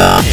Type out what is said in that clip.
Uh,